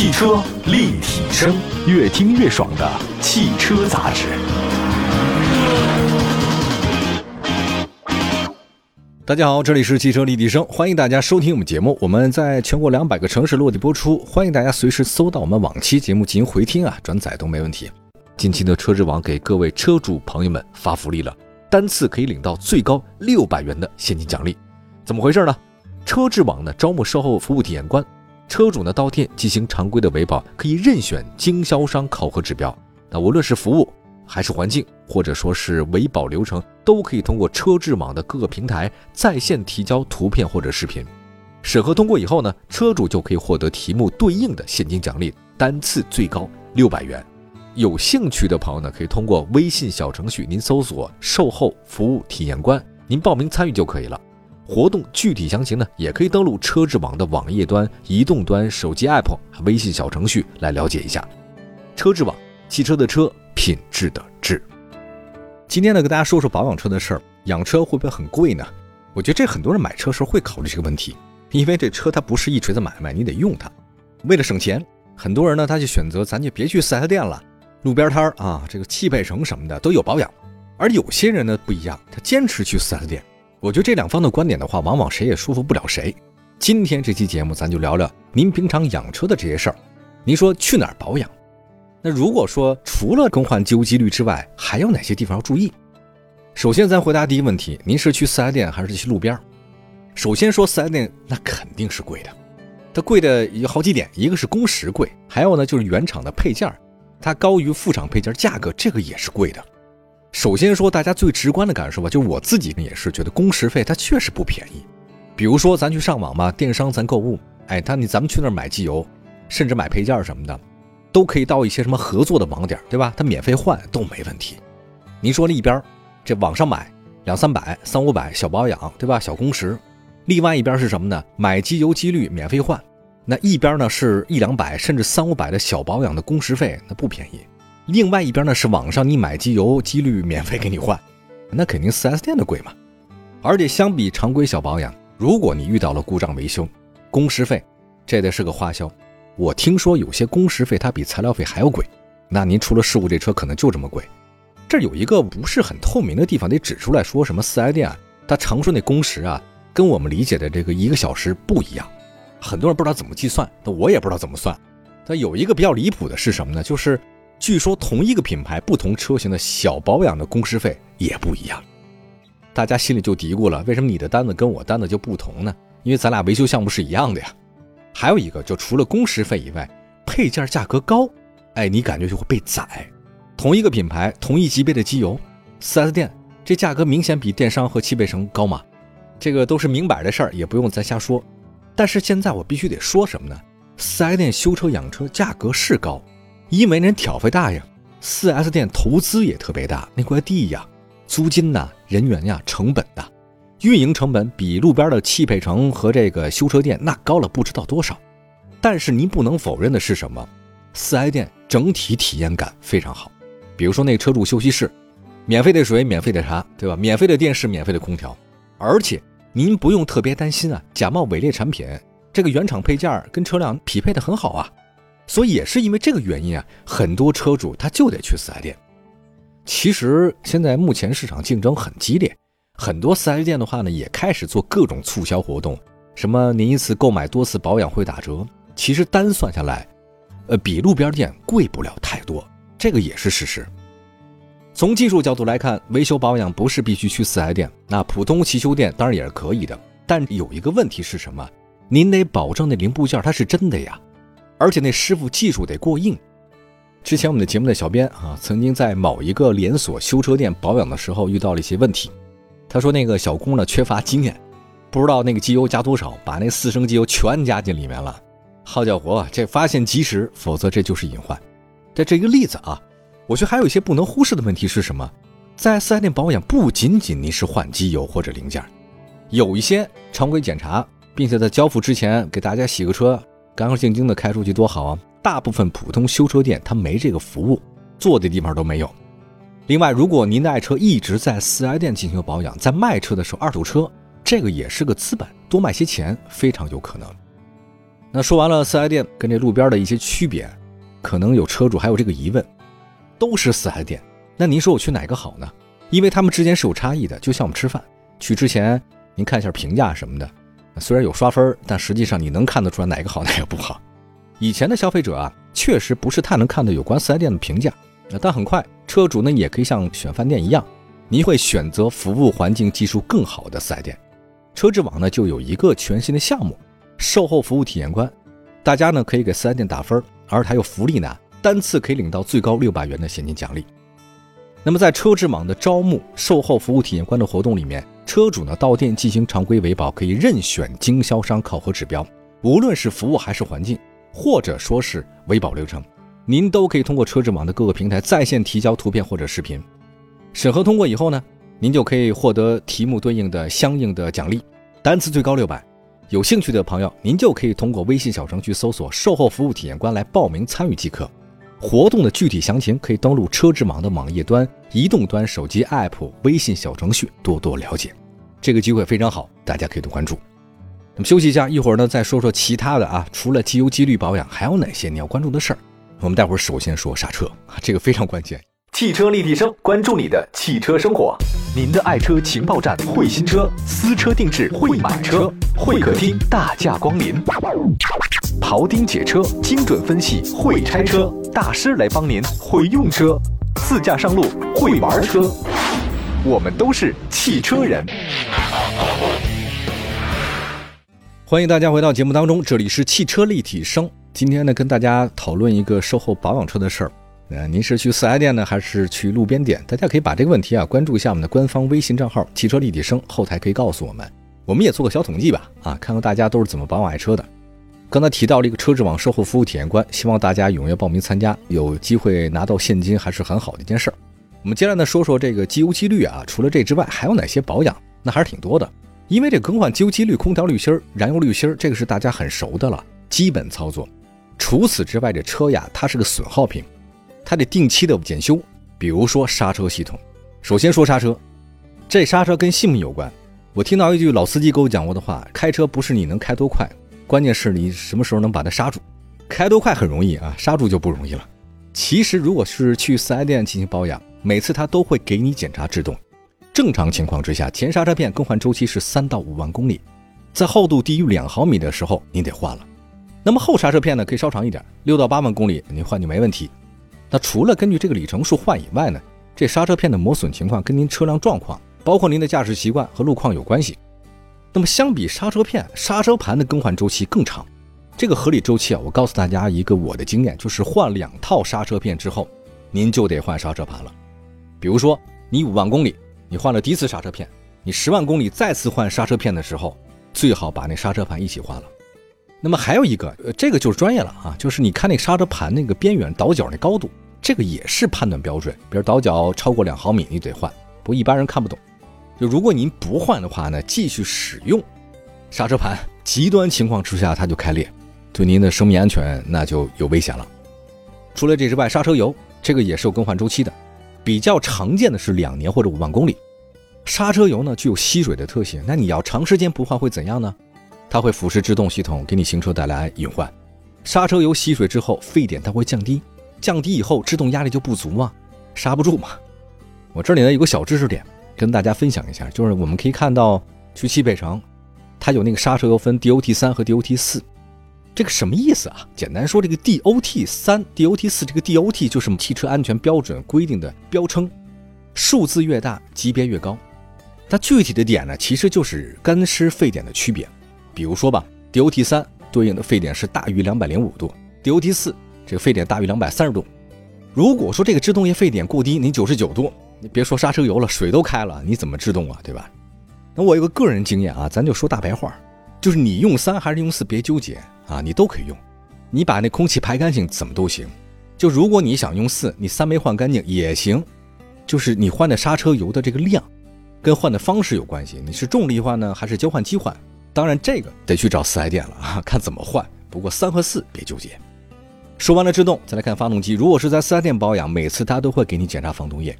汽车立体声，越听越爽的汽车杂志。大家好，这里是汽车立体声，欢迎大家收听我们节目。我们在全国两百个城市落地播出，欢迎大家随时搜到我们往期节目进行回听啊，转载都没问题。近期的车之网给各位车主朋友们发福利了，单次可以领到最高六百元的现金奖励。怎么回事呢？车之网呢招募售后服务体验官，车主呢到店进行常规的维保，可以任选经销商考核指标。那无论是服务还是环境，或者说是维保流程，都可以通过车智网的各个平台在线提交图片或者视频。审核通过以后呢，车主就可以获得题目对应的现金奖励，单次最高六百元。有兴趣的朋友呢，可以通过微信小程序，您搜索“售后服务体验官”，您报名参与就可以了。活动具体详情呢，也可以登录车智网的网页端、移动端、手机 app、微信小程序来了解一下。车智网，汽车的车，品质的质。今天呢，跟大家说说保养车的事儿。养车会不会很贵呢？我觉得这很多人买车时候会考虑这个问题，因为这车它不是一锤子买卖，你得用它。为了省钱，很多人呢他就选择咱就别去四 S 店了，路边摊儿啊，这个汽配城什么的都有保养。而有些人呢不一样，他坚持去四 S 店。我觉得这两方的观点的话，往往谁也说服不了谁。今天这期节目，咱就聊聊您平常养车的这些事儿。您说去哪儿保养？那如果说除了更换机油机滤之外，还有哪些地方要注意？首先，咱回答第一个问题：您是去四 S 店还是去路边？首先说四 S 店，那肯定是贵的。它贵的有好几点，一个是工时贵，还有呢就是原厂的配件，它高于副厂配件，价格这个也是贵的。首先说大家最直观的感受吧，就是我自己也是觉得工时费它确实不便宜。比如说咱去上网嘛，电商咱购物，哎，他你咱们去那儿买机油，甚至买配件什么的。都可以到一些什么合作的网点，对吧？他免费换都没问题。您说那一边，这网上买两三百、三五百小保养，对吧？小工时。另外一边是什么呢？买机油机滤免费换。那一边呢是一两百甚至三五百的小保养的工时费，那不便宜。另外一边呢是网上你买机油机滤免费给你换，那肯定 4S 店的贵嘛。而且相比常规小保养，如果你遇到了故障维修，工时费这得是个花销。我听说有些工时费它比材料费还要贵，那您出了事故这车可能就这么贵。这有一个不是很透明的地方，得指出来说什么四 S 店啊，它常说那工时啊，跟我们理解的这个一个小时不一样。很多人不知道怎么计算，那我也不知道怎么算。它有一个比较离谱的是什么呢？就是据说同一个品牌不同车型的小保养的工时费也不一样。大家心里就嘀咕了，为什么你的单子跟我单子就不同呢？因为咱俩维修项目是一样的呀。还有一个，就除了工时费以外，配件价格高，哎，你感觉就会被宰。同一个品牌、同一级别的机油，4S 店这价格明显比电商和汽配城高嘛？这个都是明摆的事儿，也不用咱瞎说。但是现在我必须得说什么呢？4S 店修车养车价格是高，因为人挑费大呀。4S 店投资也特别大，那块地呀、租金呐、人员呀、成本呐。运营成本比路边的汽配城和这个修车店那高了不知道多少，但是您不能否认的是什么？四 S 店整体体验感非常好，比如说那车主休息室，免费的水、免费的茶，对吧？免费的电视、免费的空调，而且您不用特别担心啊，假冒伪劣产品，这个原厂配件跟车辆匹配的很好啊，所以也是因为这个原因啊，很多车主他就得去四 S 店。其实现在目前市场竞争很激烈。很多 4S 店的话呢，也开始做各种促销活动，什么您一次购买多次保养会打折。其实单算下来，呃，比路边店贵不了太多，这个也是事实。从技术角度来看，维修保养不是必须去 4S 店，那普通汽修店当然也是可以的。但有一个问题是什么？您得保证那零部件它是真的呀，而且那师傅技术得过硬。之前我们的节目的小编啊，曾经在某一个连锁修车店保养的时候遇到了一些问题。他说：“那个小工呢，缺乏经验，不知道那个机油加多少，把那四升机油全加进里面了。好家伙，这发现及时，否则这就是隐患。在这一个例子啊，我觉得还有一些不能忽视的问题是什么？在四 S 店保养，不仅仅您是换机油或者零件，有一些常规检查，并且在交付之前给大家洗个车，干干净净的开出去多好啊！大部分普通修车店它没这个服务，做的地方都没有。”另外，如果您的爱车一直在四 S 店进行保养，在卖车的时候二手车，这个也是个资本，多卖些钱非常有可能。那说完了四 S 店跟这路边的一些区别，可能有车主还有这个疑问：都是四 S 店，那您说我去哪个好呢？因为他们之间是有差异的，就像我们吃饭，去之前您看一下评价什么的，虽然有刷分，但实际上你能看得出来哪个好哪个不好。以前的消费者啊，确实不是太能看到有关四 S 店的评价，但很快车主呢也可以像选饭店一样，您会选择服务环境技术更好的四 S 店。车之网呢就有一个全新的项目。售后服务体验官，大家呢可以给四 S 店打分，而还有福利呢，单次可以领到最高六百元的现金奖励。那么在车之网的招募售后服务体验官的活动里面，车主呢到店进行常规维保，可以任选经销商考核指标，无论是服务还是环境，或者说是维保流程，您都可以通过车之网的各个平台在线提交图片或者视频。审核通过以后呢，您就可以获得题目对应的相应的奖励，单次最高六百。有兴趣的朋友，您就可以通过微信小程序搜索“售后服务体验官”来报名参与即可。活动的具体详情可以登录车之网的网页端、移动端手机 App、微信小程序多多了解。这个机会非常好，大家可以多关注。那么休息一下，一会儿呢再说说其他的啊。除了机油机滤保养，还有哪些你要关注的事儿？我们待会儿首先说刹车，这个非常关键。汽车立体声，关注你的汽车生活。您的爱车情报站，会新车，私车定制，会买车，会客厅大驾光临，庖丁解车，精准分析，会拆车大师来帮您，会用车，自驾上路，会玩车，我们都是汽车人。欢迎大家回到节目当中，这里是汽车立体声。今天呢，跟大家讨论一个售后保养车的事儿。呃，您是去四 S 店呢，还是去路边店？大家可以把这个问题啊关注一下我们的官方微信账号“汽车立体声”，后台可以告诉我们，我们也做个小统计吧，啊，看看大家都是怎么保养爱车的。刚才提到了一个车之网售后服务体验官，希望大家踊跃报名参加，有机会拿到现金，还是很好的一件事儿。我们接下来呢说说这个机油机滤啊，除了这之外，还有哪些保养？那还是挺多的，因为这更换机油机滤、空调滤芯、燃油滤芯，这个是大家很熟的了，基本操作。除此之外，这车呀，它是个损耗品。它得定期的检修，比如说刹车系统。首先说刹车，这刹车跟性命有关。我听到一句老司机给我讲过的话：开车不是你能开多快，关键是你什么时候能把它刹住。开多快很容易啊，刹住就不容易了。其实如果是去四 S 店进行保养，每次他都会给你检查制动。正常情况之下，前刹车片更换周期是三到五万公里，在厚度低于两毫米的时候，您得换了。那么后刹车片呢，可以稍长一点，六到八万公里您换就没问题。那除了根据这个里程数换以外呢，这刹车片的磨损情况跟您车辆状况，包括您的驾驶习惯和路况有关系。那么相比刹车片，刹车盘的更换周期更长。这个合理周期啊，我告诉大家一个我的经验，就是换两套刹车片之后，您就得换刹车盘了。比如说你五万公里，你换了第一次刹车片，你十万公里再次换刹车片的时候，最好把那刹车盘一起换了。那么还有一个，呃，这个就是专业了啊，就是你看那刹车盘那个边缘倒角那高度。这个也是判断标准，比如倒角超过两毫米，你得换。不一般人看不懂。就如果您不换的话呢，继续使用刹车盘，极端情况之下它就开裂，对您的生命安全那就有危险了。除了这之外，刹车油这个也是有更换周期的，比较常见的是两年或者五万公里。刹车油呢具有吸水的特性，那你要长时间不换会怎样呢？它会腐蚀制动系统，给你行车带来隐患。刹车油吸水之后，沸点它会降低。降低以后，制动压力就不足嘛，刹不住嘛。我这里呢有个小知识点跟大家分享一下，就是我们可以看到去汽配城，它有那个刹车油分 DOT 三和 DOT 四，这个什么意思啊？简单说，这个 DOT 三、DOT 四，这个 DOT 就是汽车安全标准规定的标称，数字越大级别越高。它具体的点呢，其实就是干湿沸点的区别。比如说吧，DOT 三对应的沸点是大于两百零五度，DOT 四。这个沸点大于两百三十度。如果说这个制动液沸点过低，你九十九度，你别说刹车油了，水都开了，你怎么制动啊？对吧？那我有个个人经验啊，咱就说大白话，就是你用三还是用四，别纠结啊，你都可以用，你把那空气排干净怎么都行。就如果你想用四，你三没换干净也行，就是你换的刹车油的这个量，跟换的方式有关系。你是重力换呢，还是交换机换？当然这个得去找四 S 店了啊，看怎么换。不过三和四别纠结。说完了制动，再来看发动机。如果是在四 S 店保养，每次他都会给你检查防冻液。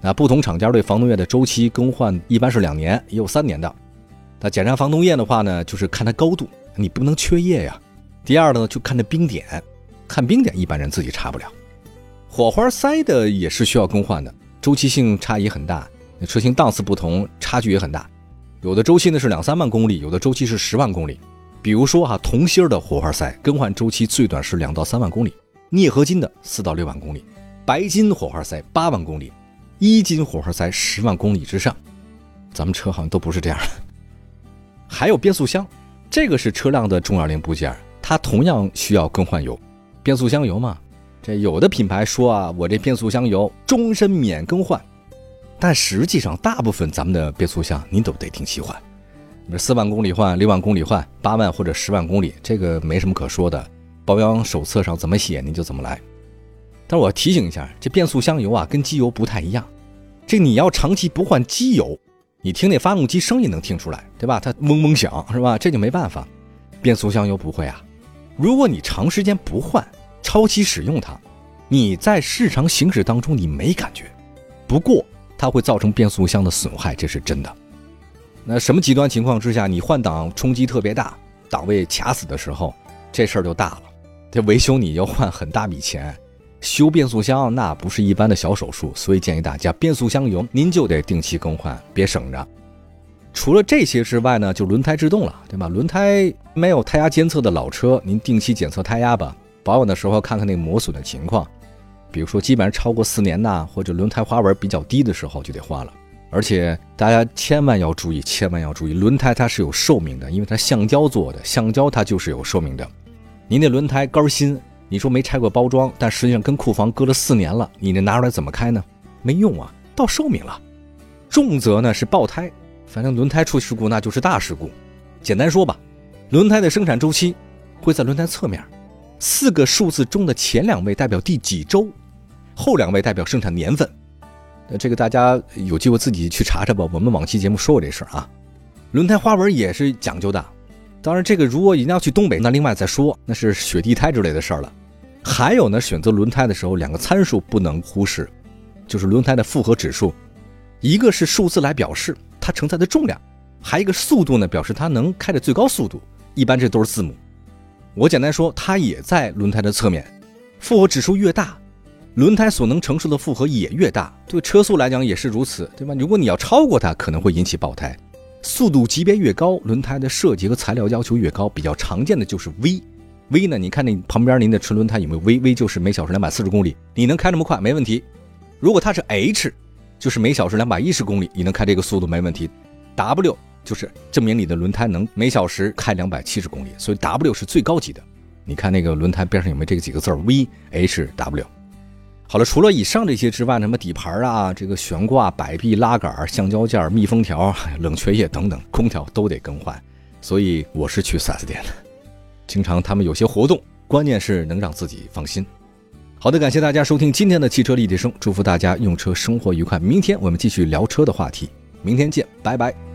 那不同厂家对防冻液的周期更换一般是两年，也有三年的。那检查防冻液的话呢，就是看它高度，你不能缺液呀。第二呢，就看它冰点，看冰点一般人自己查不了。火花塞的也是需要更换的，周期性差异很大，那车型档次不同，差距也很大。有的周期呢是两三万公里，有的周期是十万公里。比如说哈，铜芯的火花塞更换周期最短是两到三万公里，镍合金的四到六万公里，白金火花塞八万公里，一斤火花塞十万公里之上。咱们车好像都不是这样的。还有变速箱，这个是车辆的重要零部件，它同样需要更换油。变速箱油嘛，这有的品牌说啊，我这变速箱油终身免更换。但实际上，大部分咱们的变速箱您都得定期换，四万公里换，六万公里换，八万或者十万公里，这个没什么可说的。保养手册上怎么写您就怎么来。但是我要提醒一下，这变速箱油啊跟机油不太一样，这你要长期不换机油，你听那发动机声音能听出来，对吧？它嗡嗡响是吧？这就没办法。变速箱油不会啊，如果你长时间不换，超期使用它，你在日常行驶当中你没感觉，不过。它会造成变速箱的损害，这是真的。那什么极端情况之下，你换挡冲击特别大，档位卡死的时候，这事儿就大了。这维修你要换很大笔钱，修变速箱那不是一般的小手术，所以建议大家变速箱油您就得定期更换，别省着。除了这些之外呢，就轮胎制动了，对吧？轮胎没有胎压监测的老车，您定期检测胎压吧。保养的时候看看那磨损的情况。比如说，基本上超过四年呐，或者轮胎花纹比较低的时候就得换了。而且大家千万要注意，千万要注意，轮胎它是有寿命的，因为它橡胶做的，橡胶它就是有寿命的。您那轮胎杆新，你说没拆过包装，但实际上跟库房搁了四年了，你那拿出来怎么开呢？没用啊，到寿命了。重则呢是爆胎，反正轮胎出事故那就是大事故。简单说吧，轮胎的生产周期会在轮胎侧面，四个数字中的前两位代表第几周。后两位代表生产年份，呃，这个大家有机会自己去查查吧。我们往期节目说过这事儿啊。轮胎花纹也是讲究的，当然这个如果一定要去东北，那另外再说，那是雪地胎之类的事儿了。还有呢，选择轮胎的时候，两个参数不能忽视，就是轮胎的负荷指数，一个是数字来表示它承载的重量，还一个速度呢，表示它能开的最高速度。一般这都是字母。我简单说，它也在轮胎的侧面，负荷指数越大。轮胎所能承受的负荷也越大，对车速来讲也是如此，对吧？如果你要超过它，可能会引起爆胎。速度级别越高，轮胎的设计和材料要求越高。比较常见的就是 V V 呢？你看那旁边您的纯轮胎有没有 V？V 就是每小时两百四十公里，你能开这么快没问题。如果它是 H，就是每小时两百一十公里，你能开这个速度没问题。W 就是证明你的轮胎能每小时开两百七十公里，所以 W 是最高级的。你看那个轮胎边上有没有这几个字 v H W。好了，除了以上这些之外，什么底盘啊、这个悬挂、摆臂、拉杆、橡胶件、密封条、冷却液等等，空调都得更换。所以我是去 4S 店的，经常他们有些活动，关键是能让自己放心。好的，感谢大家收听今天的汽车立体声，祝福大家用车生活愉快。明天我们继续聊车的话题，明天见，拜拜。